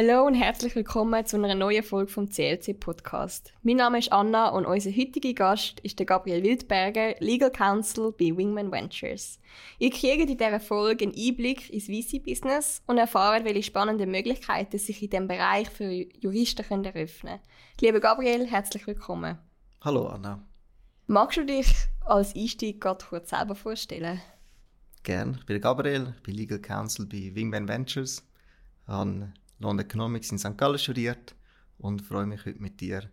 Hallo und herzlich willkommen zu einer neuen Folge vom CLC Podcast. Mein Name ist Anna und unser heutiger Gast ist der Gabriel Wildberger, Legal Counsel bei Wingman Ventures. Ihr kriegt in dieser Folge einen Einblick ins VC-Business und erfahrt, welche spannenden Möglichkeiten sich in diesem Bereich für Juristen können eröffnen können. Lieber Gabriel, herzlich willkommen. Hallo Anna. Magst du dich als Einstieg gerade kurz selber vorstellen? Gerne. Ich bin Gabriel, bin Legal Counsel bei Wingman Ventures, habe London Economics in St. Gallen studiert und freue mich heute mit dir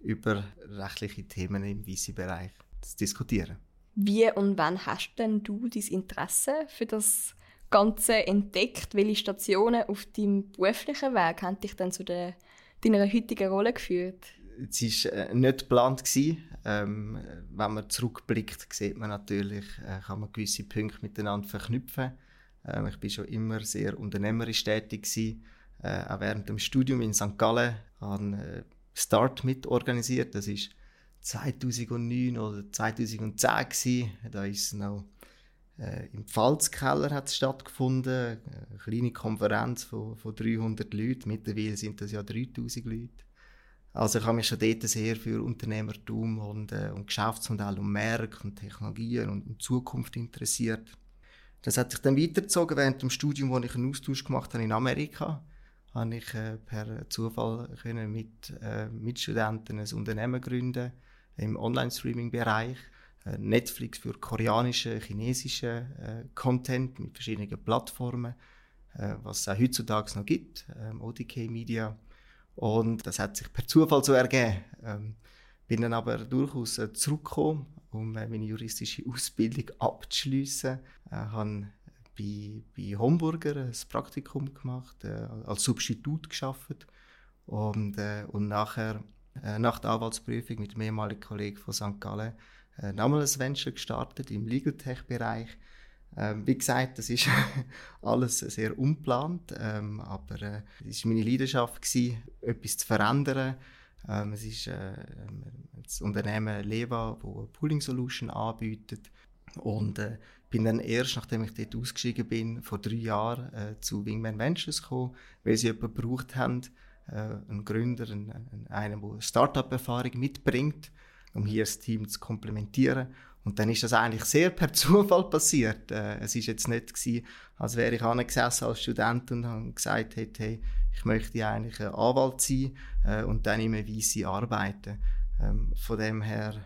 über rechtliche Themen im VC-Bereich zu diskutieren. Wie und wann hast denn du dein Interesse für das Ganze entdeckt? Welche Stationen auf deinem beruflichen Weg haben dich dann zu der, deiner heutigen Rolle geführt? Es war äh, nicht geplant. Ähm, wenn man zurückblickt, sieht man natürlich, äh, kann man gewisse Punkte miteinander verknüpfen. Ähm, ich war schon immer sehr unternehmerisch tätig gewesen äh, auch während dem Studium in St. Gallen an äh, Start mitorganisiert. Das ist 2009 oder 2010 gewesen. Da ist noch äh, im Pfalzkeller hat stattgefunden. Eine kleine Konferenz von, von 300 Leuten. Mittlerweile sind das ja 3000 Leute. Also ich habe mich schon dort sehr für Unternehmertum und, äh, und Geschäftsmodell und Märkte und Technologien und, und Zukunft interessiert. Das hat sich dann weitergezogen während dem Studium, wo ich einen Austausch gemacht habe in Amerika habe ich äh, per Zufall können mit äh, Mitstudenten ein Unternehmen gründen im Online-Streaming-Bereich. Äh, Netflix für koreanische, chinesische äh, Content mit verschiedenen Plattformen, äh, was es auch heutzutage noch gibt, ähm, ODK Media. Und das hat sich per Zufall so ergeben. Ähm, bin dann aber durchaus äh, zurückgekommen, um meine juristische Ausbildung abzuschließen. Äh, bei, bei Homburger ein Praktikum gemacht, äh, als Substitut geschafft und, äh, und nachher äh, nach der Anwaltsprüfung mit dem ehemaligen Kollegen von St. Gallen äh, nochmal ein Venture gestartet im Legal Tech Bereich. Ähm, wie gesagt, das ist alles sehr unplant, ähm, aber äh, es war meine Leidenschaft, gewesen, etwas zu verändern. Ähm, es ist äh, das Unternehmen Leva, das eine Pooling Solution anbietet. Und äh, bin dann erst, nachdem ich dort ausgestiegen bin, vor drei Jahren äh, zu Wingman Ventures gekommen, weil sie jemanden gebraucht haben, äh, einen Gründer, einen, einen der Startup-Erfahrung mitbringt, um hier das Team zu komplementieren. Und dann ist das eigentlich sehr per Zufall passiert. Äh, es ist jetzt nicht gewesen, als wäre ich angesessen als Student und gesagt, hey, hey, ich möchte eigentlich ein Anwalt sein äh, und dann im VC arbeiten. Ähm, von dem her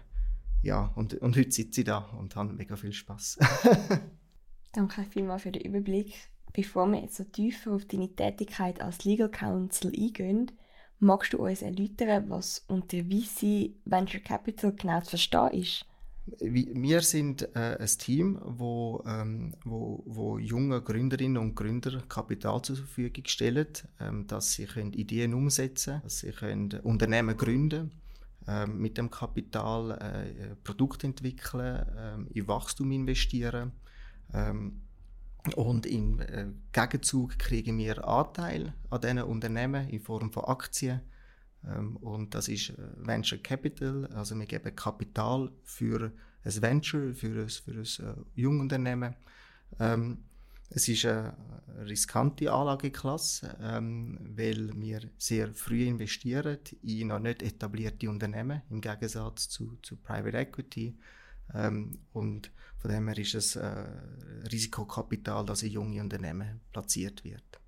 ja, und, und heute sitze ich da und habe mega viel Spaß. Danke vielmals für den Überblick. Bevor wir jetzt so tiefer auf deine Tätigkeit als Legal Counsel eingehen, magst du uns erläutern, was unter VC Venture Capital genau zu verstehen ist? Wir sind äh, ein Team, wo, ähm, wo, wo junge Gründerinnen und Gründer Kapital zur Verfügung stellen, ähm, dass sie können Ideen umsetzen können, dass sie können Unternehmen gründen können ähm, mit dem Kapital äh, Produkte entwickeln, äh, in Wachstum investieren. Ähm, und im äh, Gegenzug kriegen wir Anteil an diesen Unternehmen in Form von Aktien. Ähm, und das ist äh, Venture Capital, also wir geben Kapital für ein Venture, für ein, für ein äh, Jungunternehmen. Ähm, es ist eine riskante Anlageklasse, ähm, weil wir sehr früh investieren in noch nicht etablierte Unternehmen, im Gegensatz zu, zu Private Equity. Ähm, und von dem her ist es äh, Risikokapital, das in junge Unternehmen platziert wird.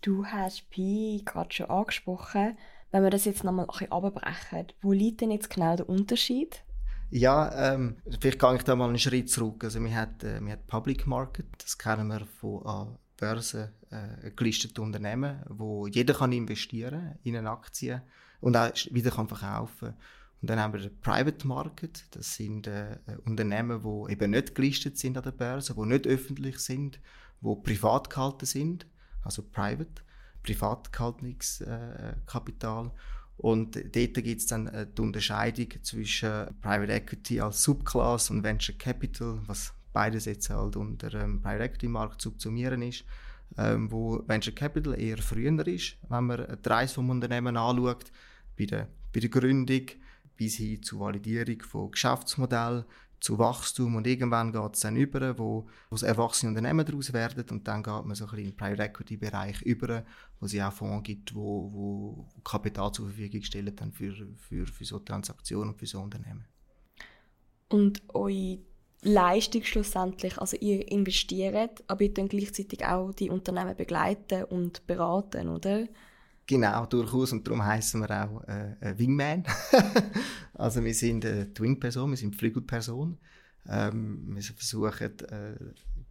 Du hast Pi gerade schon angesprochen. Wenn wir das jetzt nochmal ein bisschen abbrechen, wo liegt denn jetzt genau der Unterschied ja, ähm, vielleicht gehe ich da mal einen Schritt zurück. Also wir haben, äh, Public Market, das kennen wir von an Börsen äh, gelisteten Unternehmen, wo jeder kann investieren in eine Aktie und auch wieder kann verkaufen. Und dann haben wir den Private Market, das sind äh, Unternehmen, die eben nicht gelistet sind an der Börse, die nicht öffentlich sind, die privat gehalten sind, also private, privat gehaltenes äh, Kapital. Und dort gibt es dann äh, die Unterscheidung zwischen Private Equity als Subclass und Venture Capital, was beides jetzt halt unter dem ähm, Private Equity Markt subsumieren ist, ähm, wo Venture Capital eher früher ist, wenn man die Reise vom Unternehmen anschaut, bei der, bei der Gründung bis hin zur Validierung von Geschäftsmodellen, zu Wachstum und irgendwann geht es dann über, wo, wo es erwachsene Unternehmen daraus werden und dann geht man so ein bisschen in den Private Equity Bereich über, wo es auch Fonds gibt, wo, wo Kapital zur Verfügung stellen dann für, für, für so Transaktionen und für so Unternehmen. Und eure Leistung schlussendlich, also ihr investiert, aber ihr dann gleichzeitig auch die Unternehmen begleiten und beraten, oder? Genau, durchaus. Und darum heißen wir auch äh, Wingman. also wir sind äh, die Wing-Person, wir sind die Flügelperson. Ähm, wir versuchen, äh,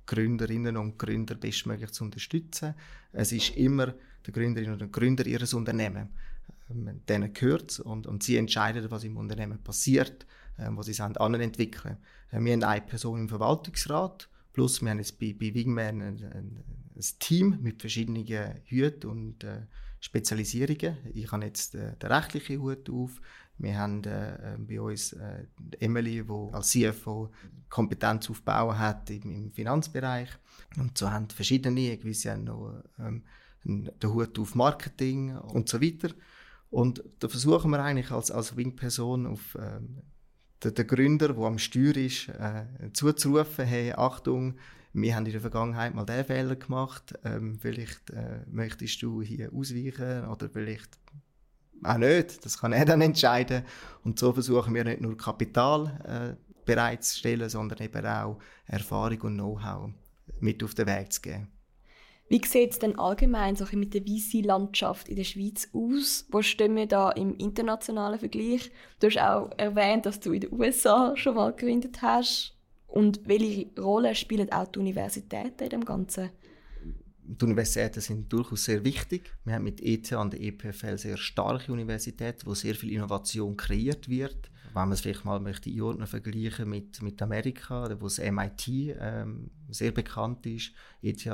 Gründerinnen und Gründer bestmöglich zu unterstützen. Es ist immer der Gründerin oder der Gründer ihres Unternehmens. Ähm, denen gehört und, und sie entscheiden, was im Unternehmen passiert, äh, was sie entwickeln. Äh, wir haben eine Person im Verwaltungsrat, plus wir haben jetzt bei, bei Wingman ein, ein, ein Team mit verschiedenen Hüten und äh, Spezialisierungen. Ich habe jetzt äh, den rechtlichen Hut auf. Wir haben äh, äh bei uns äh, Emily, die als CFO Kompetenz aufbauen hat im, im, Finanzbereich. Und so haben verschiedene, gewisse haben noch ähm, den Hut auf Marketing und so weiter. Und da versuchen wir eigentlich als, als Wing-Person auf ähm, den, den, Gründer, der am Steuer ist, äh, zuzurufen, hey, Achtung, wir haben in der Vergangenheit mal den Fehler gemacht, ähm, vielleicht äh, möchtest du hier ausweichen oder vielleicht auch nicht, das kann er dann entscheiden. Und so versuchen wir nicht nur Kapital äh, bereitzustellen, sondern eben auch Erfahrung und Know-how mit auf den Weg zu geben. Wie sieht es denn allgemein so mit der VC-Landschaft in der Schweiz aus? Wo stehen wir da im internationalen Vergleich? Du hast auch erwähnt, dass du in den USA schon mal gegründet hast. Und welche Rolle spielen auch die Universitäten in dem Ganzen? Die Universitäten sind durchaus sehr wichtig. Wir haben mit ETH und der EPFL sehr starke Universitäten, wo sehr viel Innovation kreiert wird. Wenn man es vielleicht mal möchte einordnen, vergleichen mit, mit Amerika, wo das MIT ähm, sehr bekannt ist. ETH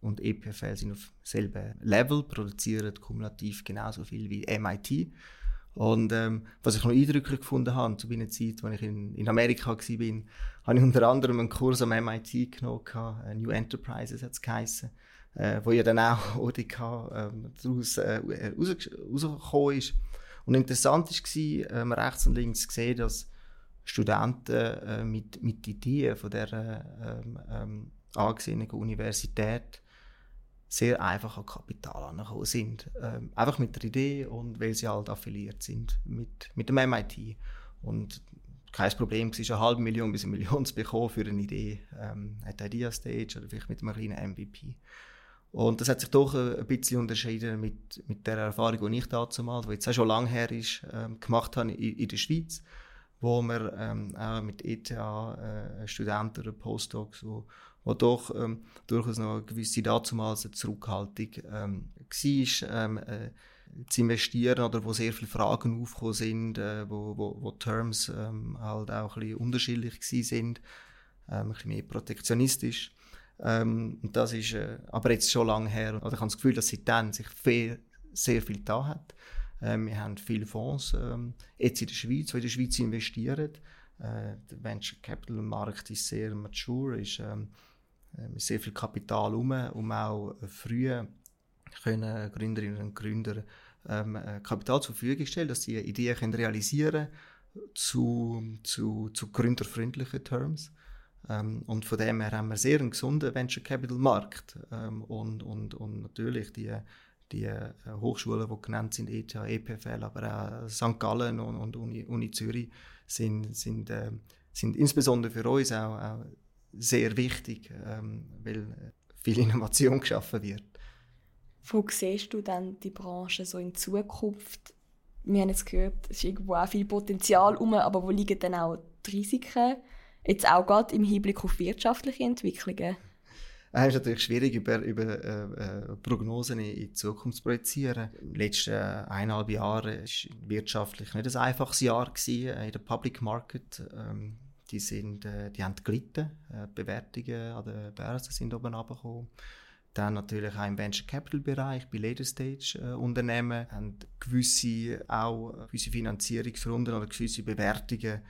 und EPFL sind auf selben Level, produzieren kumulativ genauso viel wie MIT. Und ähm, was ich noch eindrücklich gefunden habe, zu einer Zeit, als ich in, in Amerika war, habe ich unter anderem einen Kurs am MIT genommen, äh, New Enterprises hat es geheissen, äh, wo ja dann auch ODK ähm, daraus äh, raus, rausgekommen ist. Und interessant war, ähm, rechts und links zu sehen, dass Studenten äh, mit, mit Ideen von dieser ähm, ähm, angesehenen Universität sehr einfach an Kapital angekommen sind. Ähm, einfach mit der Idee und weil sie halt affiliiert sind mit, mit dem MIT. Und kein Problem, es ist eine halbe Million bis eine Million zu bekommen für eine Idee. Ähm, hat Idea Stage oder vielleicht mit einem kleinen MVP. Und das hat sich doch ein bisschen unterschieden mit, mit der Erfahrung, die ich damals, die jetzt auch schon lange her ist, ähm, gemacht habe in, in der Schweiz, wo wir ähm, auch mit ETH-Studenten äh, oder Postdocs, wo, wo doch ähm, durchaus noch eine gewisse dazumals eine Zurückhaltung ähm, war, ähm, äh, zu investieren oder wo sehr viele Fragen aufgekommen sind, äh, wo, wo, wo Terms ähm, halt auch ein bisschen unterschiedlich sind, ähm, ein bisschen mehr protektionistisch. Ähm, und das ist äh, aber jetzt schon lange her. Oder ich habe das Gefühl, dass seitdem sich viel, sehr viel da hat. Ähm, wir haben viele Fonds ähm, jetzt in der Schweiz, die in der Schweiz investieren. Äh, der Venture Capital Markt ist sehr mature, ist ähm, äh, sehr viel Kapital um, um auch früh können Gründerinnen und Gründer ähm, äh, Kapital zur Verfügung stellen, dass sie Ideen können realisieren zu, zu, zu gründerfreundlichen Terms. Ähm, und von dem her haben wir sehr einen gesunden Venture Capital Markt. Ähm, und, und, und natürlich die, die äh, Hochschulen, die genannt sind, ETH, EPFL, aber auch St. Gallen und, und Uni, Uni Zürich, sind, sind, äh, sind insbesondere für uns auch, auch sehr wichtig, ähm, weil viel Innovation geschaffen wird. Wo siehst du dann die Branche so in Zukunft? Wir haben jetzt gehört, es ist irgendwo auch viel Potenzial um, aber wo liegen dann auch die Risiken? Jetzt auch gerade im Hinblick auf wirtschaftliche Entwicklungen. Es ist natürlich schwierig, über, über äh, äh Prognosen in die Zukunft zu projizieren. In den letzten eineinhalb Jahren war wirtschaftlich nicht ein einfaches Jahr gewesen, in der Public Market. Ähm, die, sind, äh, die haben gelitten. Äh, Bewertungen an der Börse sind oben runtergekommen. Dann natürlich auch im Venture Capital Bereich, bei Later Stage äh, Unternehmen, haben gewisse, auch gewisse Finanzierungsrunden oder gewisse Bewertungen,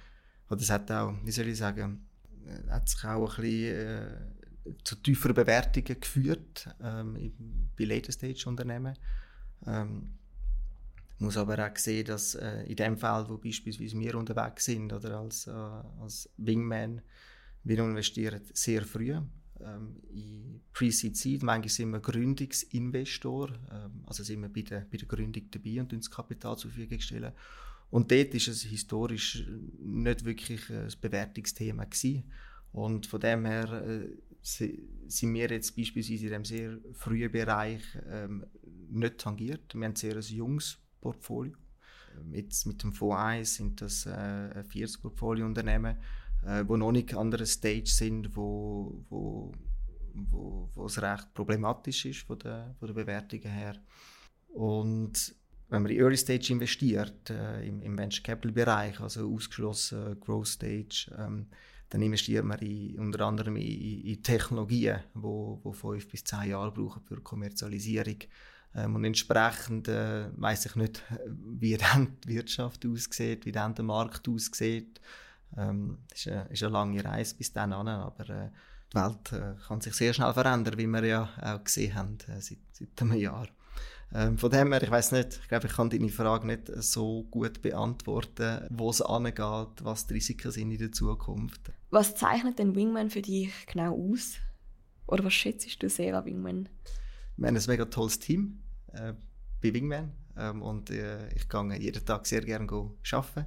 oder das hat auch, wie soll ich sagen, äh, hat sich auch ein bisschen äh, zu tieferen Bewertungen geführt ähm, bei Later Stage Unternehmen. Ähm, muss aber auch sehen, dass äh, in dem Fall, wo beispielsweise wir unterwegs sind oder als, äh, als Wingman, wir investieren sehr früh ähm, in Pre-Seed Seed. Manchmal sind wir Gründungsinvestor, ähm, also sind wir bei der, bei der Gründung dabei und uns Kapital zur Verfügung stellen. Und dort ist es historisch nicht wirklich ein Bewertungsthema gewesen. Und von dem her äh, sind wir jetzt beispielsweise in diesem sehr frühen Bereich ähm, nicht tangiert. Wir haben ein sehr junges Portfolio. Jetzt mit dem Fonds 1 sind das äh, 40 Portfoliounternehmen, äh, die noch nicht an einer Stage sind, wo, wo, wo, wo es recht problematisch ist von der, von der Bewertungen her. Und wenn man in Early Stage investiert, äh, im, im Venture Capital Bereich, also ausgeschlossen Growth Stage, ähm, dann investiert man in, unter anderem in, in Technologien, die wo, wo fünf bis zehn Jahre brauchen für Kommerzialisierung. Ähm, und entsprechend äh, weiß ich nicht, wie dann die Wirtschaft aussieht, wie dann der Markt aussieht. Ähm, ist, eine, ist eine lange Reise bis dann an, aber äh, die Welt äh, kann sich sehr schnell verändern, wie wir ja auch gesehen haben äh, seit, seit einem Jahr. Ähm, von dem her, ich weiß nicht, ich glaube, ich kann deine Frage nicht so gut beantworten, wo es angeht, was die Risiken sind in der Zukunft. Was zeichnet denn Wingman für dich genau aus? Oder was schätzt du sehr an Wingman? Wir haben ein mega tolles Team äh, bei Wingman ähm, und äh, ich gehe jeden Tag sehr gerne arbeiten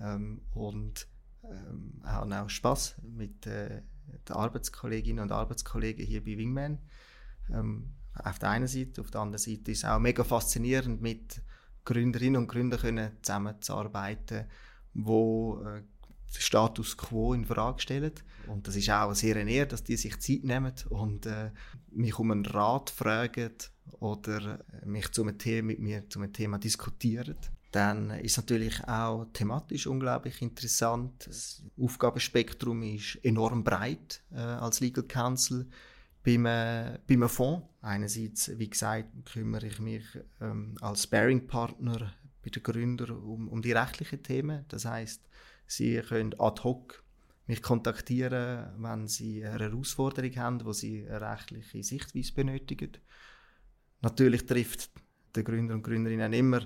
ähm, und ähm, habe auch Spaß mit äh, den Arbeitskolleginnen und Arbeitskollegen hier bei Wingman. Ähm, auf der einen Seite. Auf der anderen Seite ist es auch mega faszinierend, mit Gründerinnen und Gründern können zusammenzuarbeiten, wo äh, den Status quo in Frage stellen. Und das ist auch sehr näher, dass die sich Zeit nehmen und äh, mich um einen Rat fragen oder mich zu einem Thema, mit mir zu einem Thema diskutieren. Dann ist es natürlich auch thematisch unglaublich interessant. Das Aufgabenspektrum ist enorm breit äh, als Legal Counsel beim, äh, beim Fonds. Einerseits, wie gesagt, kümmere ich mich ähm, als Sparing-Partner bei den Gründern um, um die rechtlichen Themen. Das heißt, sie können ad hoc mich kontaktieren, wenn sie eine Herausforderung haben, wo sie eine rechtliche Sichtweise benötigen. Natürlich trifft der Gründer und Gründerinnen immer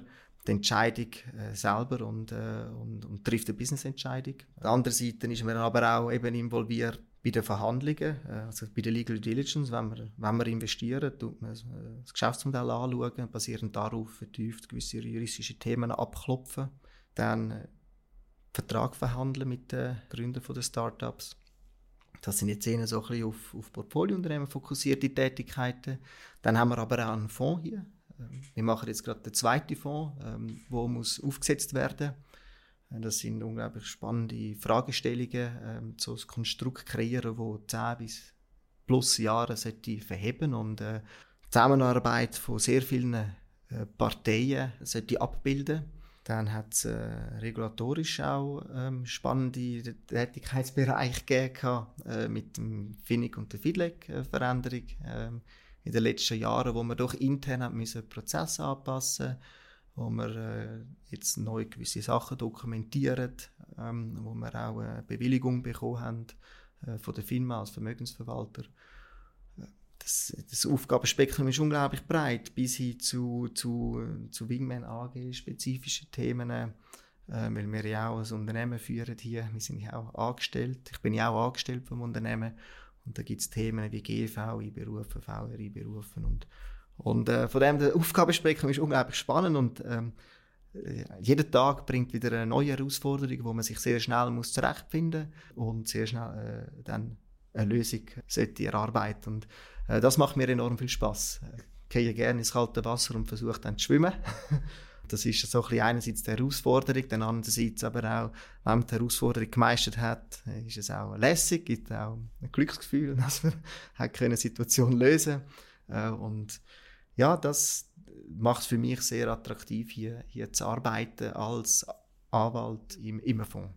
die Entscheidung äh, selber und, äh, und, und, trifft eine Business-Entscheidung. Auf der anderen Seite ist man aber auch eben involviert bei den Verhandlungen, äh, also bei der Legal Diligence, wenn wir, wenn wir investieren, tut man das Geschäftsmodell anschauen, basierend darauf vertieft gewisse juristische Themen abklopfen, dann Vertrag verhandeln mit den Gründern der Startups. Das sind jetzt eher so ein bisschen auf, auf Portfoliounternehmen fokussierte Tätigkeiten. Dann haben wir aber auch einen Fonds hier. Ähm, wir machen jetzt gerade den zweiten Fonds, ähm, muss aufgesetzt werden muss das sind unglaublich spannende Fragestellungen, ähm, so ein Konstrukt kreieren, das 10 bis plus Jahre sollte verheben und äh, Zusammenarbeit von sehr vielen äh, Parteien sollte abbilden. Dann hat es äh, regulatorisch auch ähm, spannende Tätigkeitsbereiche gegeben, äh, mit dem FINIC und der FIDLEC-Veränderung äh, in den letzten Jahren, wo wir doch intern müssen Prozesse anpassen wo wir äh, jetzt neu gewisse Sachen dokumentieren, ähm, wo wir auch eine Bewilligung bekommen haben äh, von der FINMA als Vermögensverwalter. Das, das Aufgabenspektrum ist unglaublich breit, bis hin zu, zu, zu Wingman AG, spezifischen Themen, äh, weil wir ja auch ein Unternehmen führen hier. Wir sind ja auch angestellt. Ich bin ja auch angestellt vom Unternehmen. Und da gibt es Themen wie GV, Einberufen, VR, Einberufen und und äh, von dem, der Aufgabenspektrum ist unglaublich spannend und ähm, äh, jeder Tag bringt wieder eine neue Herausforderung, wo man sich sehr schnell muss zurechtfinden und sehr schnell äh, dann eine Lösung sollte erarbeiten. Und äh, das macht mir enorm viel Spaß. Ich gehe gerne ins kalte Wasser und versuche dann zu schwimmen. das ist so ein einerseits die Herausforderung, dann andererseits aber auch, wenn man die Herausforderung gemeistert hat, ist es auch lässig, gibt auch ein Glücksgefühl, dass man eine Situation lösen äh, und ja, das macht es für mich sehr attraktiv, hier, hier zu arbeiten als Anwalt im Immerfonds.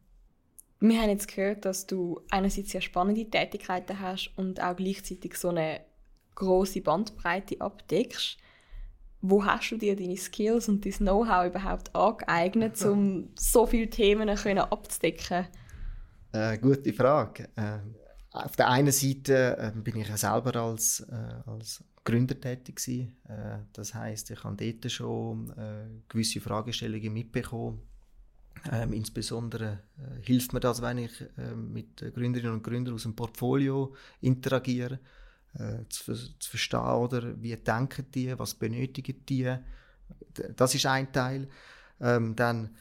Wir haben jetzt gehört, dass du einerseits sehr spannende Tätigkeiten hast und auch gleichzeitig so eine große Bandbreite abdeckst. Wo hast du dir deine Skills und dein Know-how überhaupt angeeignet, um so viele Themen abzudecken? Äh, gute Frage. Äh, auf der einen Seite äh, bin ich ja selber als, äh, als Gründer tätig gewesen. Äh, das heißt, ich habe dort schon äh, gewisse Fragestellungen mitbekommen. Ähm, insbesondere äh, hilft mir das, wenn ich äh, mit Gründerinnen und Gründern aus dem Portfolio interagiere, äh, zu, zu, verstehen, oder wie denken die, was benötigen die. Das ist ein Teil. Ähm, dann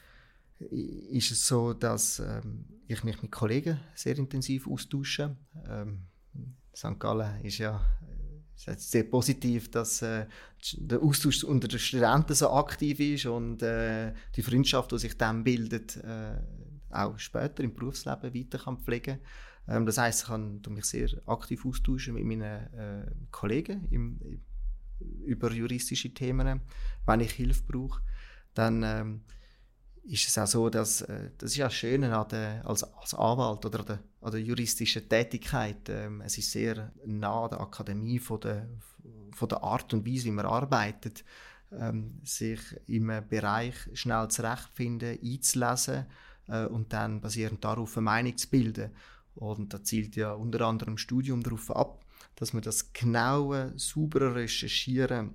ist es so, dass ähm, ich mich mit Kollegen sehr intensiv austausche. Ähm, St. Gallen ist ja sehr positiv, dass äh, der Austausch unter den Studenten so aktiv ist und äh, die Freundschaft, die sich dann bildet, äh, auch später im Berufsleben weiter kann pflegen ähm, Das heißt, ich kann mich sehr aktiv austauschen mit meinen äh, Kollegen im, über juristische Themen, wenn ich Hilfe brauche. Dann ähm, ist es auch so, dass äh, das ist ja schön an der, als, als Anwalt oder an der, an der juristischen Tätigkeit. Ähm, es ist sehr nah an der Akademie von der, von der Art und Weise, wie man arbeitet, ähm, sich im Bereich schnell zurechtfinden, einzulesen äh, und dann basierend darauf eine Meinung zu bilden. Und da zielt ja unter anderem Studium darauf ab, dass man das genaue, saubere Recherchieren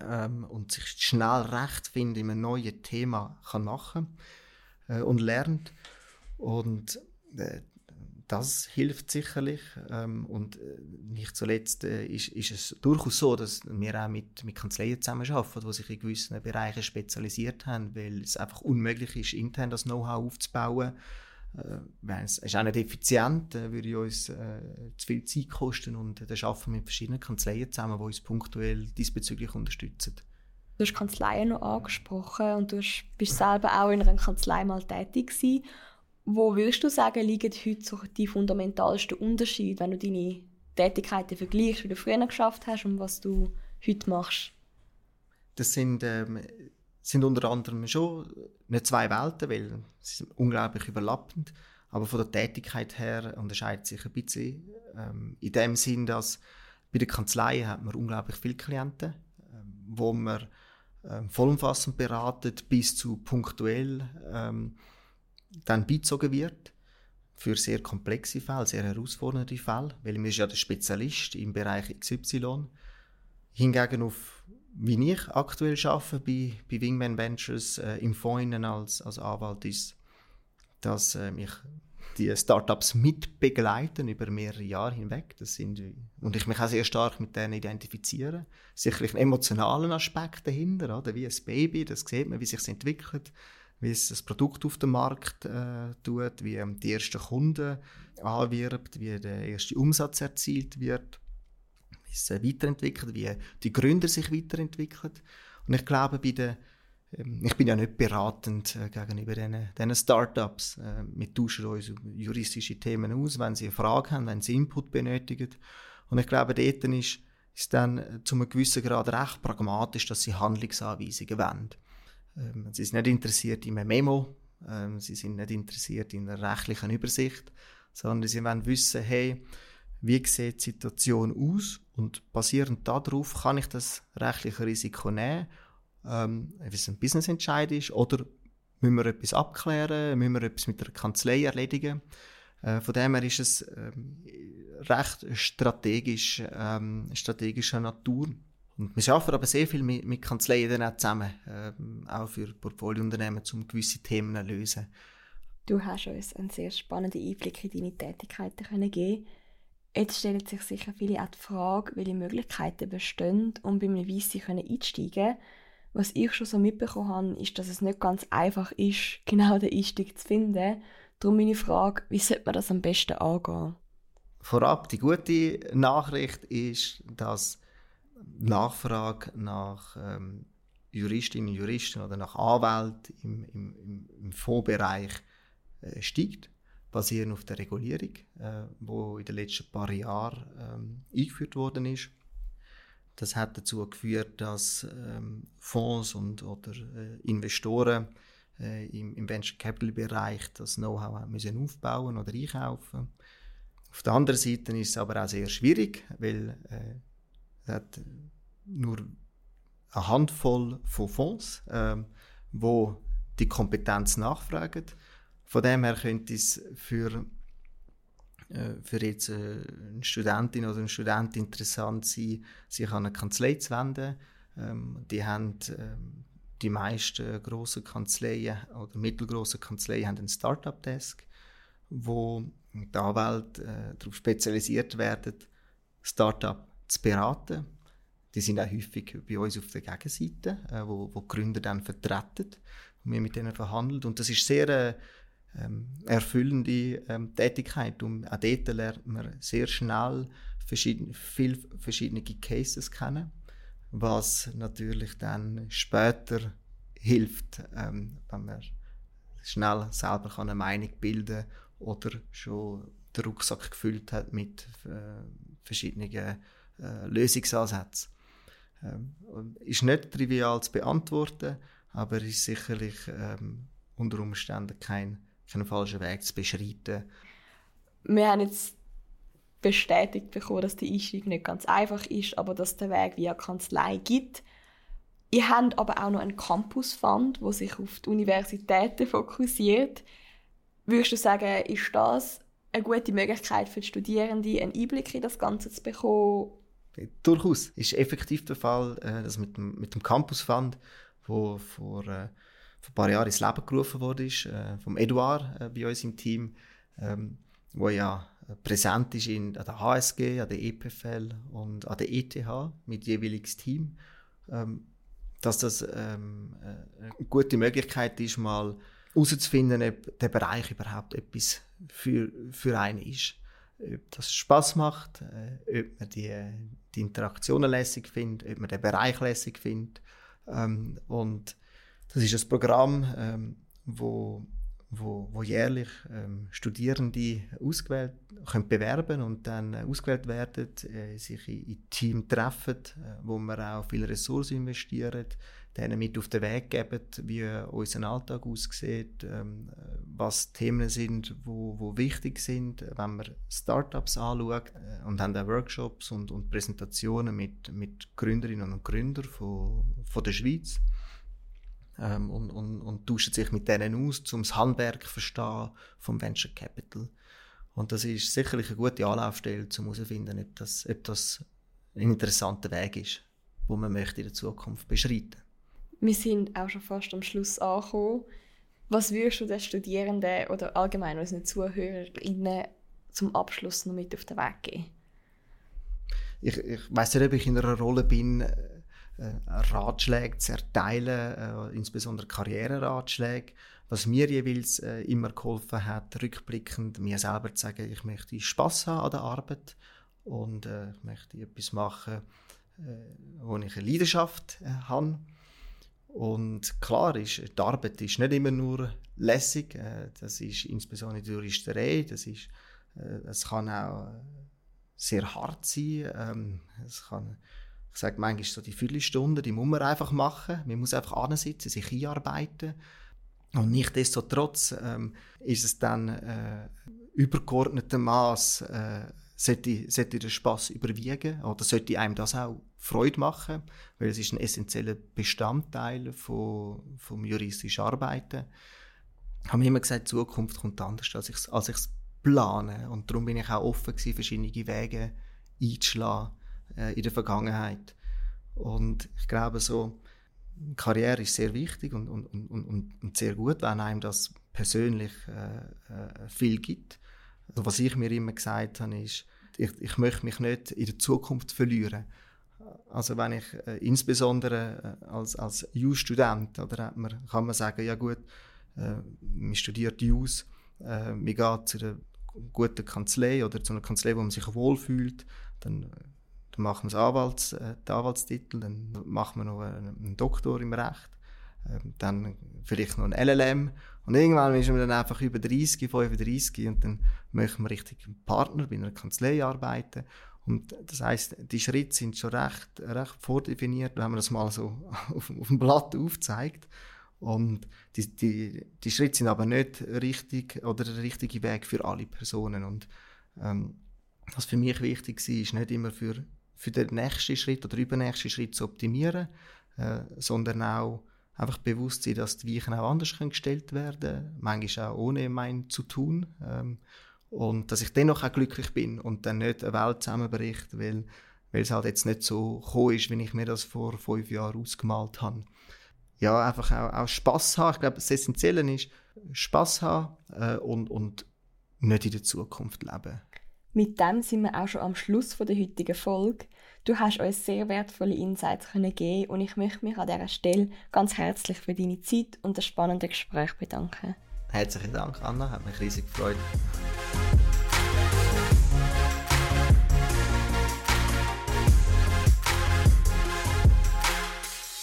ähm, und sich schnell recht finden in einem neuen Thema kann machen äh, und lernt. Und äh, das hilft sicherlich. Ähm, und äh, nicht zuletzt äh, ist, ist, es durchaus so, dass wir auch mit, mit Kanzleien zusammenarbeiten, die sich in gewissen Bereichen spezialisiert haben, weil es einfach unmöglich ist, intern das Know-how aufzubauen äh, es ist auch nicht effizient, äh, würde uns äh, zu viel Zeit kosten und äh, dann arbeiten wir mit verschiedenen Kanzleien zusammen, die uns punktuell diesbezüglich unterstützen. Du hast Kanzleien noch angesprochen und du bist selber auch in einer Kanzlei mal tätig gewesen. Wo würdest du sagen, liegen heute so die fundamentalsten Unterschiede, wenn du deine Tätigkeiten vergleichst, wie du früher geschafft hast und was du heute machst? Das sind ähm, sind unter anderem schon nicht zwei Welten, weil sie sind unglaublich überlappend. Aber von der Tätigkeit her unterscheidet sich ein bisschen. Ähm, in dem Sinn, dass bei der Kanzlei hat man unglaublich viele Klienten, ähm, wo man ähm, vollumfassend beratet bis zu punktuell ähm, dann beizogen wird für sehr komplexe Fälle, sehr herausfordernde Fälle, weil man ist ja der Spezialist im Bereich XY. Hingegen auf wie ich aktuell arbeite bei, bei Wingman Ventures äh, im Fonds als, als Anwalt ist, dass äh, mich die Startups mitbegleiten über mehrere Jahre hinweg. Das sind, und ich mich auch sehr stark mit denen identifiziere. Sicherlich einen emotionalen Aspekt dahinter, oder? wie ein Baby, das sieht man, wie sich entwickelt, wie es das Produkt auf dem Markt äh, tut, wie ähm, die ersten Kunden anwirbt, wie der erste Umsatz erzielt wird es weiterentwickelt, wie die Gründer sich weiterentwickeln. Und ich glaube, bei den, ähm, ich bin ja nicht beratend äh, gegenüber diesen, diesen Startups. Äh, wir tauschen uns juristische Themen aus, wenn sie eine Frage haben, wenn sie Input benötigen. Und ich glaube, dort ist, ist dann äh, zu einem gewissen Grad recht pragmatisch, dass sie Handlungsanweisungen wollen. Ähm, sie sind nicht interessiert in einem Memo, ähm, sie sind nicht interessiert in einer rechtlichen Übersicht, sondern sie wollen wissen, hey, wie sieht die Situation aus und basierend darauf kann ich das rechtliche Risiko nehmen, ähm, es ein Businessentscheid ist oder müssen wir etwas abklären, müssen wir etwas mit der Kanzlei erledigen. Äh, von dem her ist es ähm, recht strategisch, ähm, strategischer Natur. Und wir arbeiten aber sehr viel mit, mit Kanzleien dann auch zusammen, ähm, auch für Portfoliounternehmen, um gewisse Themen zu lösen. Du hast uns einen sehr spannenden Einblick in deine Tätigkeiten können geben Jetzt stellen sich sicher viele auch die Frage, welche Möglichkeiten bestehen, um bei einem VC einsteigen Was ich schon so mitbekommen habe, ist, dass es nicht ganz einfach ist, genau den Einstieg zu finden. Darum meine Frage, wie sollte man das am besten angehen? Vorab, die gute Nachricht ist, dass die Nachfrage nach ähm, Juristinnen und Juristen oder nach Anwälten im, im, im Fondsbereich äh, steigt basierend auf der Regulierung, äh, wo in den letzten paar Jahren ähm, eingeführt worden ist. Das hat dazu geführt, dass ähm, Fonds und oder äh, Investoren äh, im, im Venture Capital Bereich das Know-how müssen aufbauen oder einkaufen. Auf der anderen Seite ist es aber auch sehr schwierig, weil äh, es hat nur eine Handvoll von Fonds, äh, wo die Kompetenz nachfragen von dem her könnte es für äh, für jetzt äh, eine Studentin oder ein Student interessant sein, sich an eine Kanzlei zu wenden. Ähm, die haben ähm, die meisten grossen Kanzleien oder mittelgroßen Kanzleien haben einen Startup-Desk, wo die Anwälte äh, darauf spezialisiert werden, Startup zu beraten. Die sind auch häufig bei uns auf der Gegenseite, äh, wo, wo die Gründer dann vertreten und wir mit denen verhandeln. Und das ist sehr äh, erfüllende ähm, Tätigkeit. Und auch dort lernt man sehr schnell verschiedene, viele verschiedene Cases kennen, was natürlich dann später hilft, ähm, wenn man schnell selber eine Meinung bilden kann oder schon den Rucksack gefüllt hat mit äh, verschiedenen äh, Lösungsansätzen. Ähm, ist nicht trivial zu beantworten, aber ist sicherlich ähm, unter Umständen kein keinen falschen Weg zu beschreiten. Wir haben jetzt bestätigt bekommen, dass der Einstieg nicht ganz einfach ist, aber dass der Weg via Kanzlei gibt. Ihr habt aber auch noch einen Campus Fund, wo sich auf die Universitäten fokussiert. Würdest du sagen, ist das eine gute Möglichkeit für die Studierenden, einen Einblick in das Ganze zu bekommen? Durchaus. Ist effektiv der Fall, äh, dass mit dem, mit dem Campus Fund, wo vor äh, vor ein paar Jahren ins Leben gerufen wurde, äh, vom Eduard äh, bei uns im Team, ähm, wo ja präsent ist in, an der HSG, an der EPFL und an der ETH mit jeweiliges Team, ähm, dass das ähm, äh, eine gute Möglichkeit ist, mal herauszufinden, ob der Bereich überhaupt etwas für, für einen ist. Ob das Spaß macht, äh, ob man die, die Interaktionen lässig findet, ob man den Bereich lässig findet. Ähm, und das ist ein Programm, ähm, wo, wo, wo jährlich ähm, Studierende ausgewählt können bewerben und dann äh, ausgewählt werden, äh, sich in, in Team treffen, äh, wo wir auch viele Ressourcen investieren, denen mit auf den Weg geben, wie unser Alltag aussieht, ähm, was Themen sind, wo, wo wichtig sind, wenn man Startups anschaut äh, und haben auch Workshops und, und Präsentationen mit, mit Gründerinnen und Gründern von, von der Schweiz ähm, und, und, und tauschen sich mit denen aus, um das Handwerk verstehen vom Venture Capital. Und das ist sicherlich eine gute Anlaufstelle, um herauszufinden, ob das, ob das ein interessanter Weg ist, wo man möchte in der Zukunft beschreiten. Wir sind auch schon fast am Schluss angekommen. Was würdest du den Studierenden oder allgemein unseren ZuhörerInnen zum Abschluss noch mit auf den Weg geben? Ich, ich weiß nicht, ob ich in einer Rolle bin, Ratschläge zu erteilen, äh, insbesondere Karriereratschläge. Was mir jeweils äh, immer geholfen hat, rückblickend mir selber zu sagen, ich möchte Spaß haben an der Arbeit und äh, ich möchte etwas machen, äh, wo ich eine Leidenschaft äh, habe. Und klar ist, die Arbeit ist nicht immer nur lässig. Äh, das ist insbesondere die Juristerei. Das ist, äh, es kann auch sehr hart sein. Ähm, es kann ich sage manchmal so die Viertelstunde, die muss man einfach machen. Man muss einfach ansitzen, sich einarbeiten. Und nichtsdestotrotz ähm, ist es dann äh, übergeordnetem Maß, äh, sollte, sollte der Spaß überwiegen oder sollte einem das auch Freude machen, weil es ist ein essentieller Bestandteil von, vom juristischen Arbeiten. Ich habe immer gesagt, die Zukunft kommt anders, als ich es als plane. Und darum bin ich auch offen gewesen, verschiedene Wege einzuschlagen äh, in der Vergangenheit. Und ich glaube, so, Karriere ist sehr wichtig und, und, und, und sehr gut, wenn einem das persönlich äh, äh, viel gibt. Also was ich mir immer gesagt habe, ist, ich, ich möchte mich nicht in der Zukunft verlieren. Also wenn ich äh, insbesondere äh, als, als Jus-Student, oder man, kann man sagen, ja gut, äh, man studiert Jus, äh, man geht zu einer guten Kanzlei oder zu einer Kanzlei, wo man sich wohlfühlt, dann dann machen wir Anwalts, äh, den Anwaltstitel, dann machen wir noch einen, Doktor im Recht, äh, dann vielleicht noch einen LLM und irgendwann ist man dann einfach über 30, 35 und dann möchten wir richtig einen Partner bei einer Kanzlei arbeiten und das heißt, die Schritte sind schon recht, recht vordefiniert, wenn man das mal so auf, auf dem Blatt aufzeigt. Und die, die, die Schritte sind aber nicht richtig oder der richtige Weg für alle Personen. Und ähm, was für mich wichtig war, ist nicht immer für für den nächsten Schritt oder übernächsten Schritt zu optimieren, äh, sondern auch einfach bewusst sein, dass die Weichen auch anders können gestellt werden, manchmal auch ohne mein zu tun. Ähm, und dass ich dennoch auch glücklich bin und dann nicht eine Welt zusammenbricht, weil, weil es halt jetzt nicht so gekommen ist, wie ich mir das vor fünf Jahren ausgemalt habe. Ja, einfach auch, auch Spass haben. Ich glaube, das Essentielle ist Spass haben äh, und, und nicht in der Zukunft leben. Mit dem sind wir auch schon am Schluss von der heutigen Folge. Du hast uns sehr wertvolle Insights können geben und ich möchte mich an dieser Stelle ganz herzlich für deine Zeit und das spannende Gespräch bedanken. Herzlichen Dank, Anna, hat mich riesig gefreut.